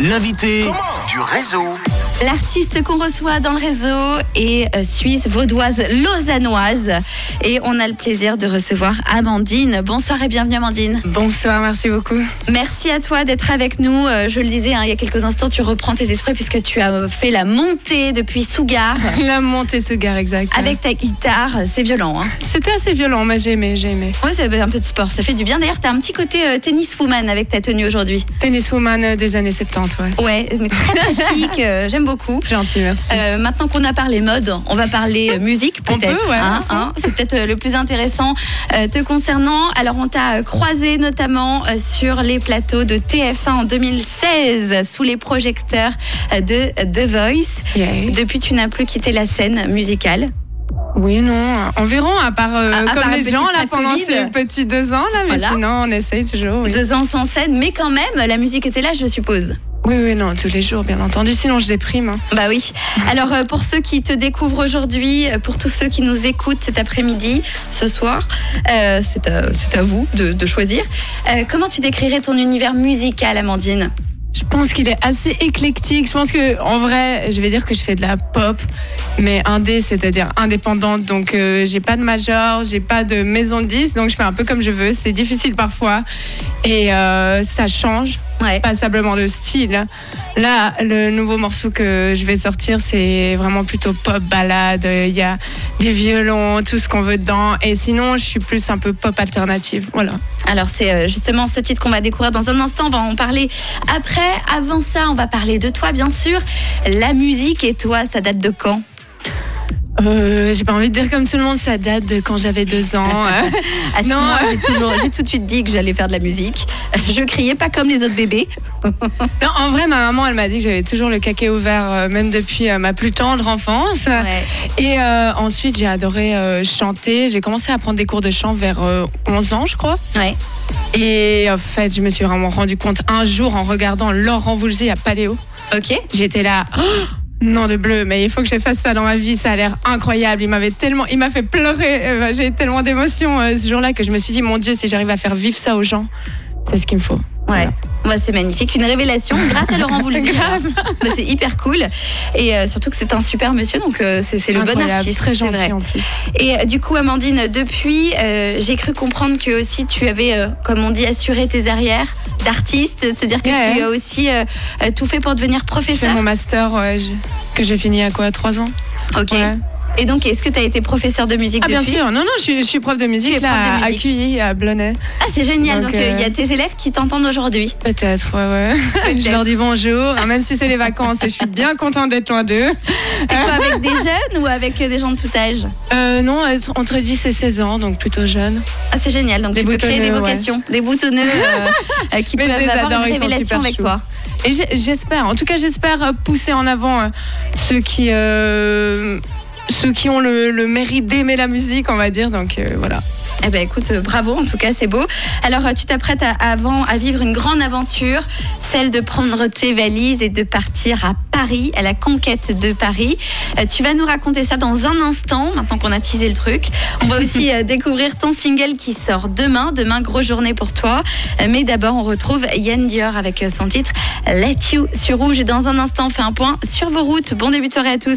L'invité du réseau. L'artiste qu'on reçoit dans le réseau est euh, suisse, vaudoise, lausannoise. Et on a le plaisir de recevoir Amandine. Bonsoir et bienvenue Amandine. Bonsoir, merci beaucoup. Merci à toi d'être avec nous. Euh, je le disais hein, il y a quelques instants, tu reprends tes esprits puisque tu as fait la montée depuis Sougar. La montée Sougar, exact. Avec ta guitare, c'est violent. Hein. C'était assez violent, mais j'ai aimé, j'ai aimé. Ouais, c'est un peu de sport, ça fait du bien. D'ailleurs, tu as un petit côté euh, tennis woman avec ta tenue aujourd'hui. Tennis woman des années 70, ouais. Ouais, mais très très chic, j'aime beaucoup. Gentil, merci. Euh, maintenant qu'on a parlé mode, on va parler euh, musique peut-être. peut, ouais, hein, hein. c'est peut-être euh, le plus intéressant euh, te concernant. Alors on t'a croisé notamment sur les plateaux de TF1 en 2016 sous les projecteurs de The Voice. Yeah. Depuis, tu n'as plus quitté la scène musicale. Oui, non, environ, à part euh, À- à comme part un les gens là pendant Covid. ces petits deux ans là, mais Voilà. sinon on essaye toujours. Oui. Deux ans sans scène, mais quand même, la musique était là, je suppose. Oui, oui, non, tous les jours, bien entendu. Sinon je déprime. hein. Bah oui. Alors euh, pour ceux qui te découvrent aujourd'hui, euh, pour tous ceux qui nous écoutent cet après-midi, ce soir, euh, c'est à, vous de, de choisir. Euh, comment tu décrirais ton univers musical, Amandine? Je pense qu'il est assez éclectique. Je pense que, en vrai, je vais dire que je fais de la pop, mais indé, c'est-à-dire indépendante. Donc, euh, j'ai pas de major, j'ai pas de maison de disques, donc je fais un peu comme je veux. C'est difficile parfois et euh, ça change Ouais. passablement de style. Là, le nouveau morceau que je vais sortir, c'est vraiment plutôt pop balade. Il y a des violons, tout ce qu'on veut dedans. Et sinon, je suis plus un peu pop alternative. Voilà. Alors c'est euh, justement ce titre qu'on va découvrir dans un instant. On va en parler après. Avant ça, on va parler de toi, bien sûr. La musique et toi, ça date de quand? Euh, j'ai pas envie de dire comme tout le monde, ça date de quand j'avais deux ans. Si, Non. j'ai toujours, j'ai tout de suite dit que j'allais faire de la musique. Je criais pas comme les autres bébés. Non, en vrai, ma maman, elle m'a dit que j'avais toujours le caquet ouvert, euh, même depuis euh, ma plus tendre enfance. Ouais. Et euh, ensuite, j'ai adoré euh, chanter. J'ai commencé à prendre des cours de chant vers euh, 11 ans, je crois. Ouais. Et en fait, je me suis vraiment rendu compte un jour en regardant Laurent Voulzy à Paléo. Ok. J'étais là. Oh non de bleu, mais il faut que je fasse ça dans ma vie. Ça a l'air incroyable. Il m'avait tellement, il m'a fait pleurer. Euh, J'ai tellement d'émotions euh, ce jour-là que je me suis dit, mon Dieu, si j'arrive à faire vivre ça aux gens, c'est ce qu'il me faut. Ouais, Ouais, c'est magnifique, une révélation grâce à Laurent Voulzy. Bah, c'est hyper cool et euh, surtout que c'est un super monsieur, donc euh, c'est le bon artiste, très vrai. gentil en plus. Et euh, du coup, Amandine, depuis, euh, j'ai cru comprendre que aussi tu avais, comme on dit, assuré tes arrières d'artiste, c'est-à-dire que Ouais. tu as aussi tout fait pour devenir Je fais professeur. mon master ouais, je- que j'ai fini à quoi, trois ans. Ok. Et donc, est-ce que tu as été professeur de musique Ah bien sûr, non non, je suis, je suis prof de musique là prof de à. QI à Blonay. Ah, c'est génial. Donc, euh, il y a euh, tes élèves qui t'entendent aujourd'hui. Peut-être, ouais ouais. je leur dis bonjour, hein, même si c'est les vacances. et je suis bien contente d'être loin d'eux. T'es quoi avec des jeunes ou avec euh, des gens de tout âge Euh, non, entre 10 et 16 ans, donc plutôt jeune. Ah, c'est génial. Donc, Des tu peux créer des ouais. vocations, des boutonneux euh, qui Mais peuvent avoir adore, une révélation avec toi. Et j'espère, en tout cas, j'espère pousser en avant ceux qui, ceux qui ont le, le mérite d'aimer la musique, on va dire. Donc euh, voilà. Eh ben écoute, euh, bravo, en tout cas c'est beau. Alors euh, tu t'apprêtes à, avant, à vivre une grande aventure, celle de prendre tes valises et de partir à Paris, à la conquête de Paris. Tu vas nous raconter ça dans un instant, maintenant qu'on a teasé le truc. On va aussi découvrir ton single qui sort demain. Demain, grosse journée pour toi. Mais d'abord, on retrouve Yann Dior avec son titre Let You sur Rouge. Et dans un instant, on fait un point sur vos routes. Bon début de soirée à tous.